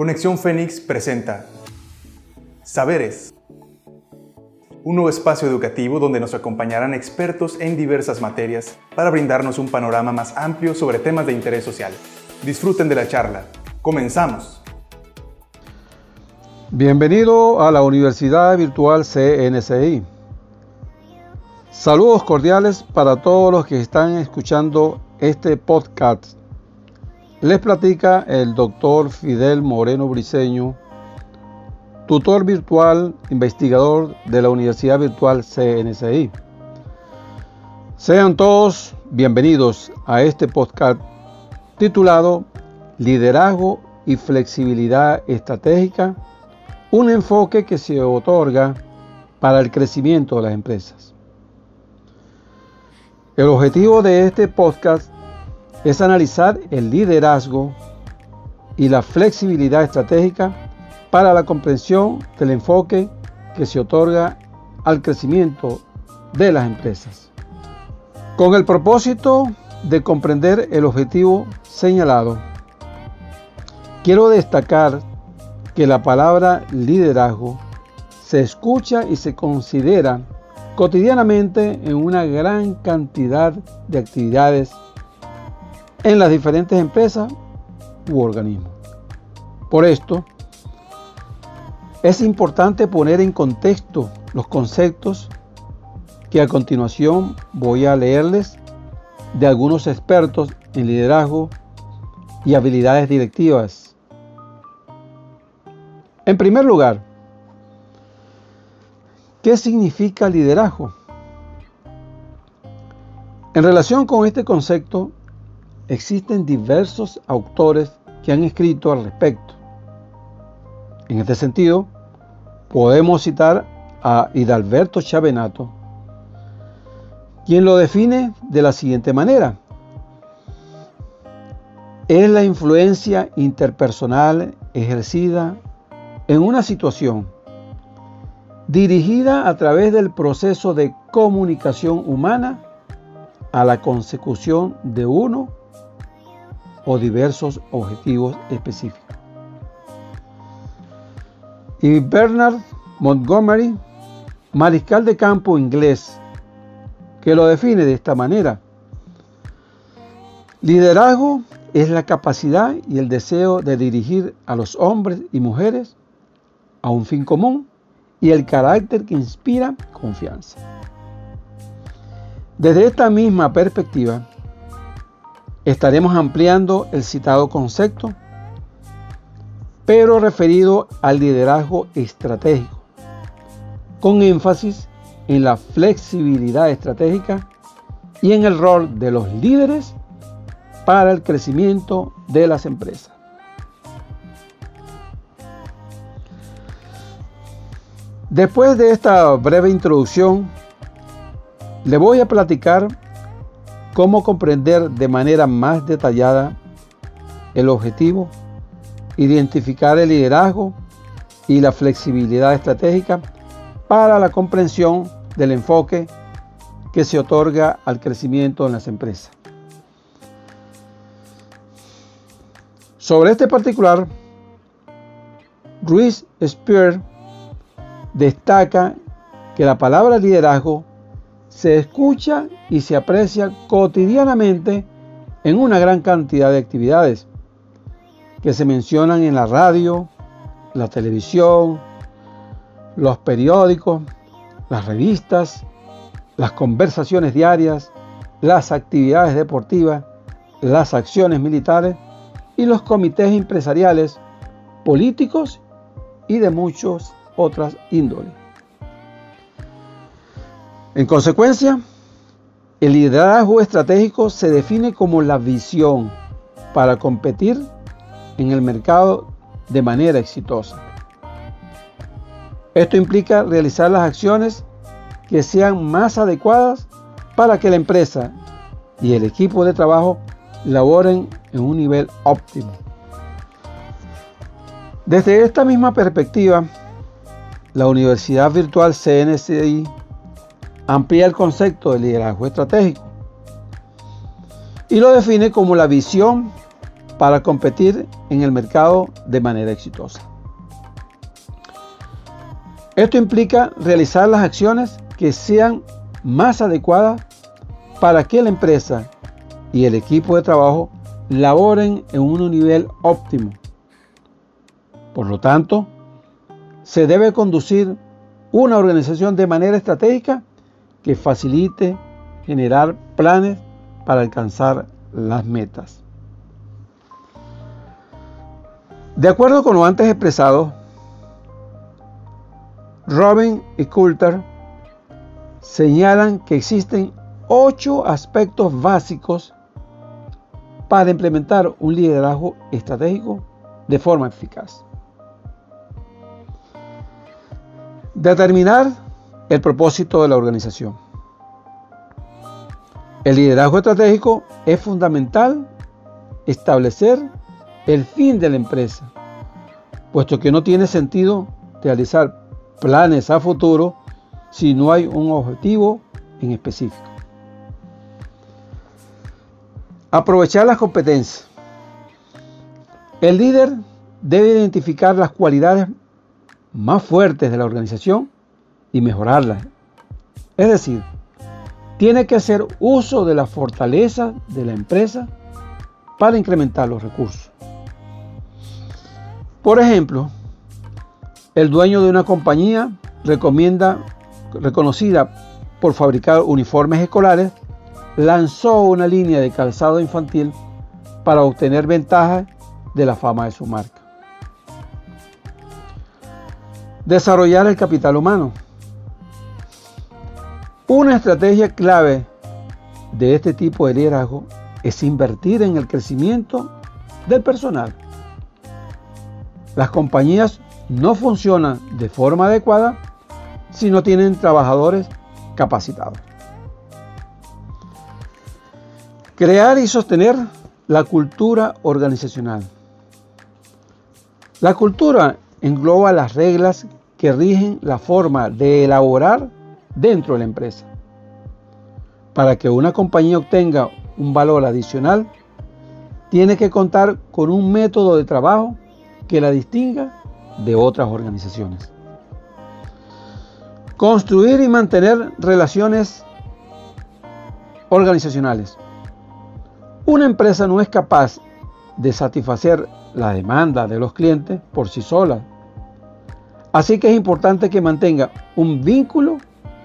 Conexión Fénix presenta Saberes, un nuevo espacio educativo donde nos acompañarán expertos en diversas materias para brindarnos un panorama más amplio sobre temas de interés social. Disfruten de la charla. Comenzamos. Bienvenido a la Universidad Virtual CNCI. Saludos cordiales para todos los que están escuchando este podcast. Les platica el doctor Fidel Moreno Briceño, tutor virtual, investigador de la Universidad Virtual CNCI. Sean todos bienvenidos a este podcast titulado Liderazgo y Flexibilidad Estratégica, un enfoque que se otorga para el crecimiento de las empresas. El objetivo de este podcast es analizar el liderazgo y la flexibilidad estratégica para la comprensión del enfoque que se otorga al crecimiento de las empresas. Con el propósito de comprender el objetivo señalado, quiero destacar que la palabra liderazgo se escucha y se considera cotidianamente en una gran cantidad de actividades en las diferentes empresas u organismos. Por esto, es importante poner en contexto los conceptos que a continuación voy a leerles de algunos expertos en liderazgo y habilidades directivas. En primer lugar, ¿Qué significa liderazgo? En relación con este concepto, existen diversos autores que han escrito al respecto. En este sentido, podemos citar a Hidalberto Chavenato, quien lo define de la siguiente manera. Es la influencia interpersonal ejercida en una situación dirigida a través del proceso de comunicación humana a la consecución de uno o diversos objetivos específicos. Y Bernard Montgomery, mariscal de campo inglés, que lo define de esta manera. Liderazgo es la capacidad y el deseo de dirigir a los hombres y mujeres a un fin común y el carácter que inspira confianza. Desde esta misma perspectiva, estaremos ampliando el citado concepto, pero referido al liderazgo estratégico, con énfasis en la flexibilidad estratégica y en el rol de los líderes para el crecimiento de las empresas. Después de esta breve introducción, le voy a platicar cómo comprender de manera más detallada el objetivo, identificar el liderazgo y la flexibilidad estratégica para la comprensión del enfoque que se otorga al crecimiento en las empresas. Sobre este particular, Ruiz Spear destaca que la palabra liderazgo se escucha y se aprecia cotidianamente en una gran cantidad de actividades que se mencionan en la radio, la televisión, los periódicos, las revistas, las conversaciones diarias, las actividades deportivas, las acciones militares y los comités empresariales, políticos y de muchos otras índoles. En consecuencia, el liderazgo estratégico se define como la visión para competir en el mercado de manera exitosa. Esto implica realizar las acciones que sean más adecuadas para que la empresa y el equipo de trabajo laboren en un nivel óptimo. Desde esta misma perspectiva, la Universidad Virtual CNCI amplía el concepto de liderazgo estratégico y lo define como la visión para competir en el mercado de manera exitosa. Esto implica realizar las acciones que sean más adecuadas para que la empresa y el equipo de trabajo laboren en un nivel óptimo. Por lo tanto, se debe conducir una organización de manera estratégica que facilite generar planes para alcanzar las metas. De acuerdo con lo antes expresado, Robin y Coulter señalan que existen ocho aspectos básicos para implementar un liderazgo estratégico de forma eficaz. Determinar el propósito de la organización. El liderazgo estratégico es fundamental establecer el fin de la empresa, puesto que no tiene sentido realizar planes a futuro si no hay un objetivo en específico. Aprovechar las competencias. El líder debe identificar las cualidades más fuertes de la organización y mejorarlas. Es decir, tiene que hacer uso de la fortaleza de la empresa para incrementar los recursos. Por ejemplo, el dueño de una compañía recomienda, reconocida por fabricar uniformes escolares, lanzó una línea de calzado infantil para obtener ventajas de la fama de su marca. Desarrollar el capital humano. Una estrategia clave de este tipo de liderazgo es invertir en el crecimiento del personal. Las compañías no funcionan de forma adecuada si no tienen trabajadores capacitados. Crear y sostener la cultura organizacional. La cultura engloba las reglas que rigen la forma de elaborar dentro de la empresa. Para que una compañía obtenga un valor adicional, tiene que contar con un método de trabajo que la distinga de otras organizaciones. Construir y mantener relaciones organizacionales. Una empresa no es capaz de satisfacer la demanda de los clientes por sí sola. Así que es importante que mantenga un vínculo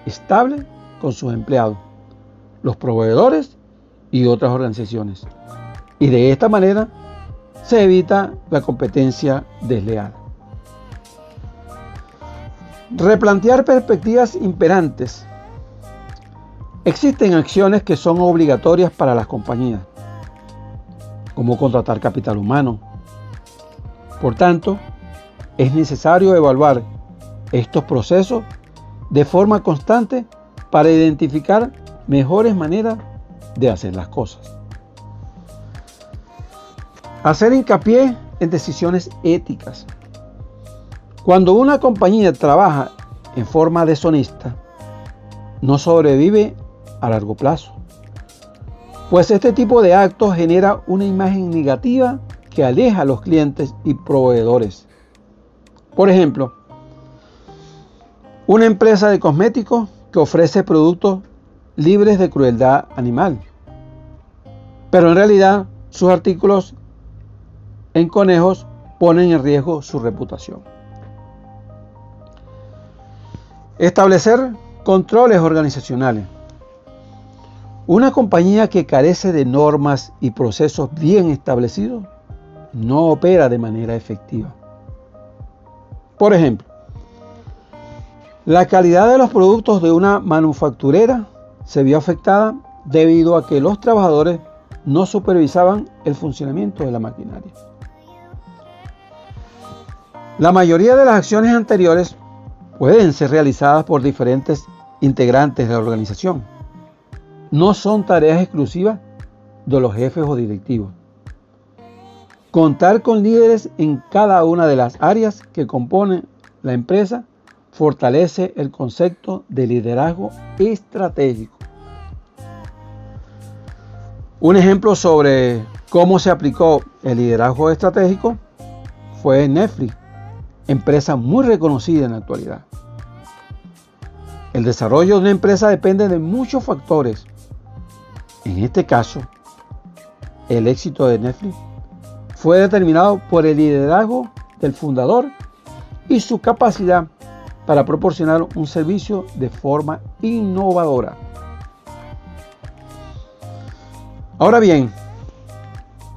estable con sus empleados, los proveedores y otras organizaciones. Y de esta manera se evita la competencia desleal. Replantear perspectivas imperantes. Existen acciones que son obligatorias para las compañías, como contratar capital humano. Por tanto, es necesario evaluar estos procesos de forma constante para identificar mejores maneras de hacer las cosas. Hacer hincapié en decisiones éticas. Cuando una compañía trabaja en forma deshonesta, no sobrevive a largo plazo. Pues este tipo de actos genera una imagen negativa que aleja a los clientes y proveedores. Por ejemplo, una empresa de cosméticos que ofrece productos libres de crueldad animal. Pero en realidad sus artículos en conejos ponen en riesgo su reputación. Establecer controles organizacionales. Una compañía que carece de normas y procesos bien establecidos no opera de manera efectiva. Por ejemplo, la calidad de los productos de una manufacturera se vio afectada debido a que los trabajadores no supervisaban el funcionamiento de la maquinaria. La mayoría de las acciones anteriores pueden ser realizadas por diferentes integrantes de la organización. No son tareas exclusivas de los jefes o directivos. Contar con líderes en cada una de las áreas que componen la empresa fortalece el concepto de liderazgo estratégico. Un ejemplo sobre cómo se aplicó el liderazgo estratégico fue Netflix, empresa muy reconocida en la actualidad. El desarrollo de una empresa depende de muchos factores. En este caso, el éxito de Netflix fue determinado por el liderazgo del fundador y su capacidad para proporcionar un servicio de forma innovadora. Ahora bien,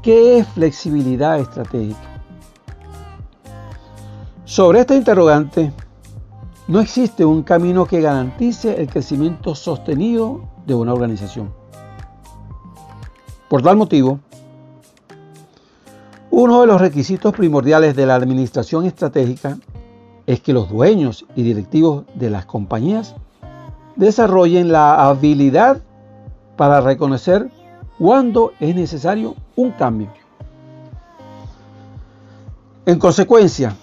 ¿qué es flexibilidad estratégica? Sobre esta interrogante, no existe un camino que garantice el crecimiento sostenido de una organización. Por tal motivo, uno de los requisitos primordiales de la administración estratégica es que los dueños y directivos de las compañías desarrollen la habilidad para reconocer cuándo es necesario un cambio. En consecuencia,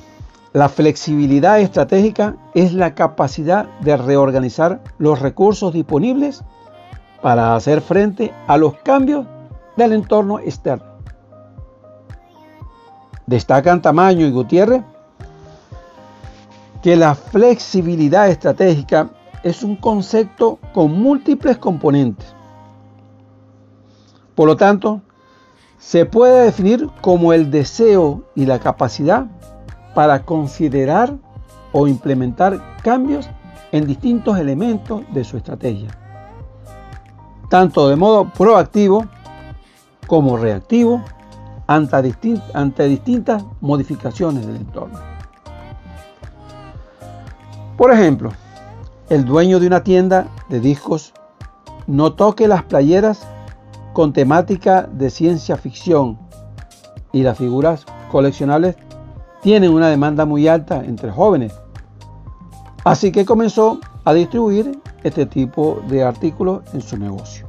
la flexibilidad estratégica es la capacidad de reorganizar los recursos disponibles para hacer frente a los cambios del entorno externo. Destacan Tamaño y Gutiérrez que la flexibilidad estratégica es un concepto con múltiples componentes. Por lo tanto, se puede definir como el deseo y la capacidad para considerar o implementar cambios en distintos elementos de su estrategia, tanto de modo proactivo como reactivo ante, distintas modificaciones del entorno. Por ejemplo, el dueño de una tienda de discos no toque las playeras con temática de ciencia ficción y las figuras coleccionables tienen una demanda muy alta entre jóvenes. Así que comenzó a distribuir este tipo de artículos en su negocio.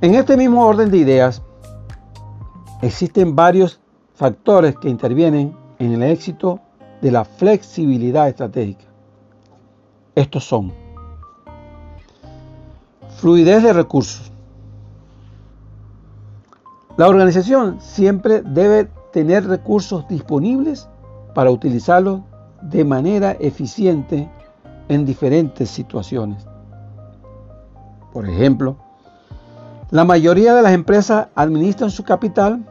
En este mismo orden de ideas, existen varios factores que intervienen en el éxito de la flexibilidad estratégica. Estos son fluidez de recursos. La organización siempre debe tener recursos disponibles para utilizarlos de manera eficiente en diferentes situaciones. Por ejemplo, la mayoría de las empresas administran su capital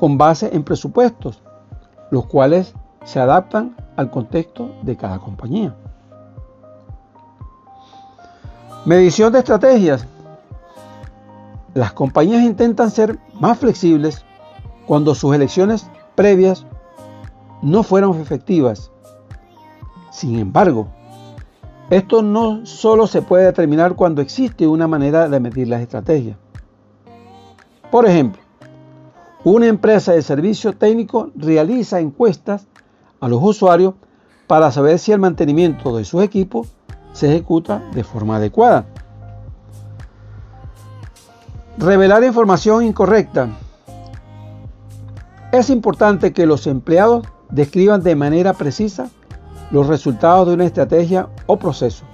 con base en presupuestos, los cuales se adaptan al contexto de cada compañía. Medición de estrategias. Las compañías intentan ser más flexibles cuando sus elecciones previas no fueron efectivas. Sin embargo, esto no solo se puede determinar cuando existe una manera de medir las estrategias. Por ejemplo, una empresa de servicio técnico realiza encuestas a los usuarios para saber si el mantenimiento de sus equipos se ejecuta de forma adecuada. Revelar información incorrecta. Es importante que los empleados describan de manera precisa los resultados de una estrategia o proceso,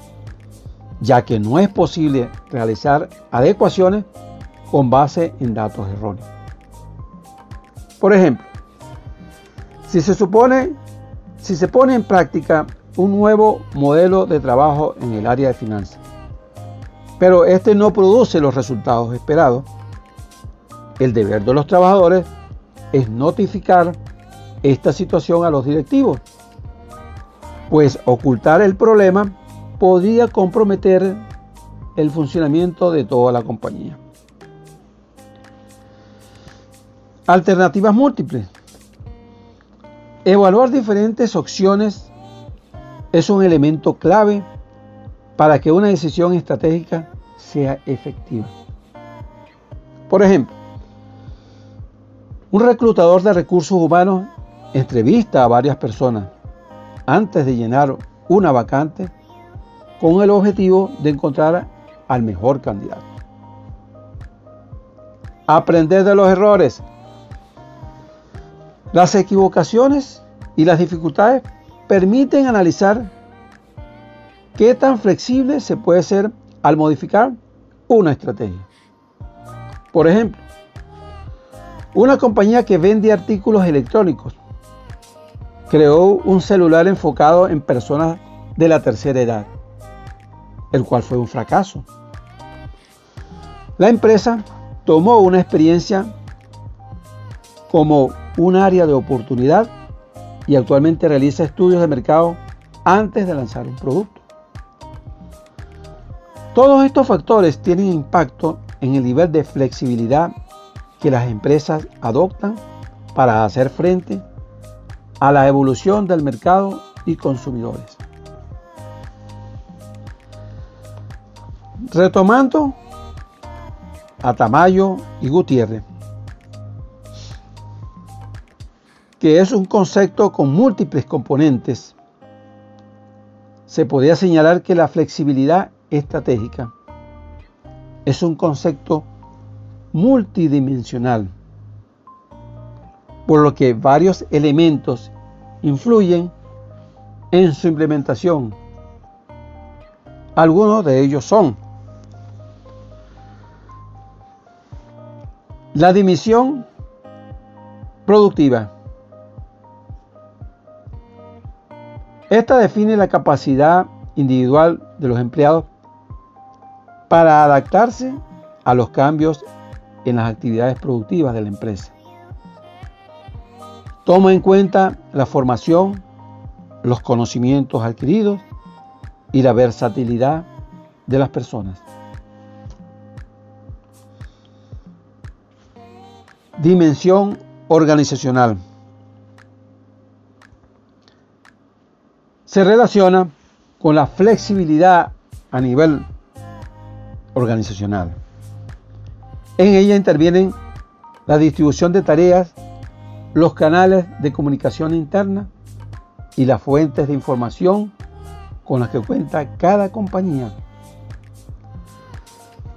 ya que no es posible realizar adecuaciones con base en datos erróneos. Por ejemplo, si se supone, si se pone en práctica un nuevo modelo de trabajo en el área de finanzas, pero este no produce los resultados esperados, el deber de los trabajadores es notificar esta situación a los directivos, pues ocultar el problema podría comprometer el funcionamiento de toda la compañía. Alternativas múltiples. Evaluar diferentes opciones es un elemento clave para que una decisión estratégica sea efectiva. Por ejemplo, un reclutador de recursos humanos entrevista a varias personas antes de llenar una vacante con el objetivo de encontrar al mejor candidato. Aprender de los errores las equivocaciones y las dificultades permiten analizar qué tan flexible se puede ser al modificar una estrategia. Por ejemplo, una compañía que vende artículos electrónicos creó un celular enfocado en personas de la tercera edad, el cual fue un fracaso. La empresa tomó una experiencia como un área de oportunidad y actualmente realiza estudios de mercado antes de lanzar un producto. Todos estos factores tienen impacto en el nivel de flexibilidad que las empresas adoptan para hacer frente a la evolución del mercado y consumidores. Retomando a Tamayo y Gutiérrez, que es un concepto con múltiples componentes, se podría señalar que la flexibilidad estratégica es un concepto multidimensional, por lo que varios elementos influyen en su implementación. Algunos de ellos son la dimisión productiva. Esta define la capacidad individual de los empleados para adaptarse a los cambios en las actividades productivas de la empresa. Toma en cuenta la formación, los conocimientos adquiridos y la versatilidad de las personas. Dimensión organizacional. Se relaciona con la flexibilidad a nivel organizacional. En ella intervienen la distribución de tareas, los canales de comunicación interna y las fuentes de información con las que cuenta cada compañía.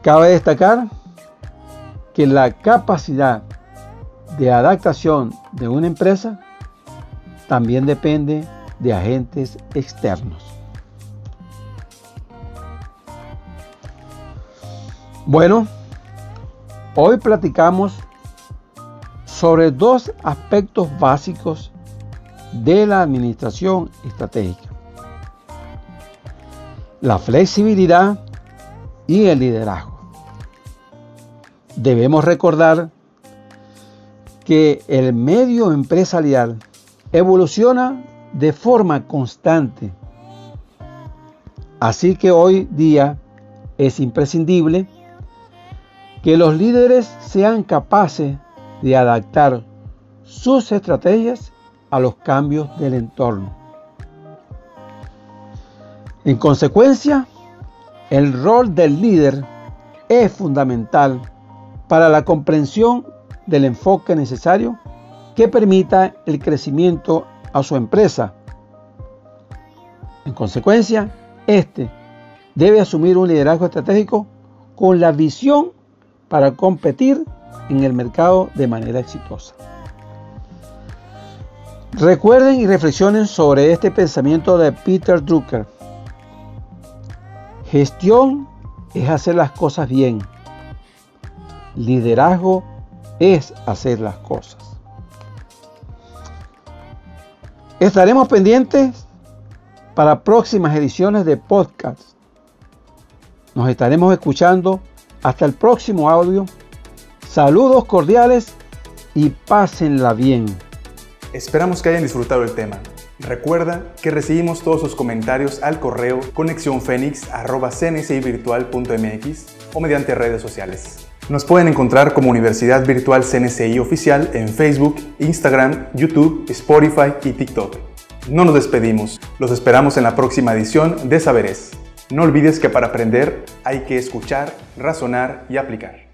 Cabe destacar que la capacidad de adaptación de una empresa también depende de agentes externos. Bueno, hoy platicamos sobre dos aspectos básicos de la administración estratégica. La flexibilidad y el liderazgo. Debemos recordar que el medio empresarial evoluciona de forma constante. Así que hoy día es imprescindible que los líderes sean capaces de adaptar sus estrategias a los cambios del entorno. En consecuencia, el rol del líder es fundamental para la comprensión del enfoque necesario que permita el crecimiento a su empresa. En consecuencia, este debe asumir un liderazgo estratégico con la visión para competir en el mercado de manera exitosa. Recuerden y reflexionen sobre este pensamiento de Peter Drucker. Gestión es hacer las cosas bien. Liderazgo es hacer las cosas. Estaremos pendientes para próximas ediciones de podcast. Nos estaremos escuchando hasta el próximo audio. Saludos cordiales y pásenla bien. Esperamos que hayan disfrutado el tema. Recuerda que recibimos todos sus comentarios al correo conexiónfénix.cncivirtual.mx o mediante redes sociales. Nos pueden encontrar como Universidad Virtual CNCI Oficial en Facebook, Instagram, YouTube, Spotify y TikTok. No nos despedimos, los esperamos en la próxima edición de Saberes. No olvides que para aprender hay que escuchar, razonar y aplicar.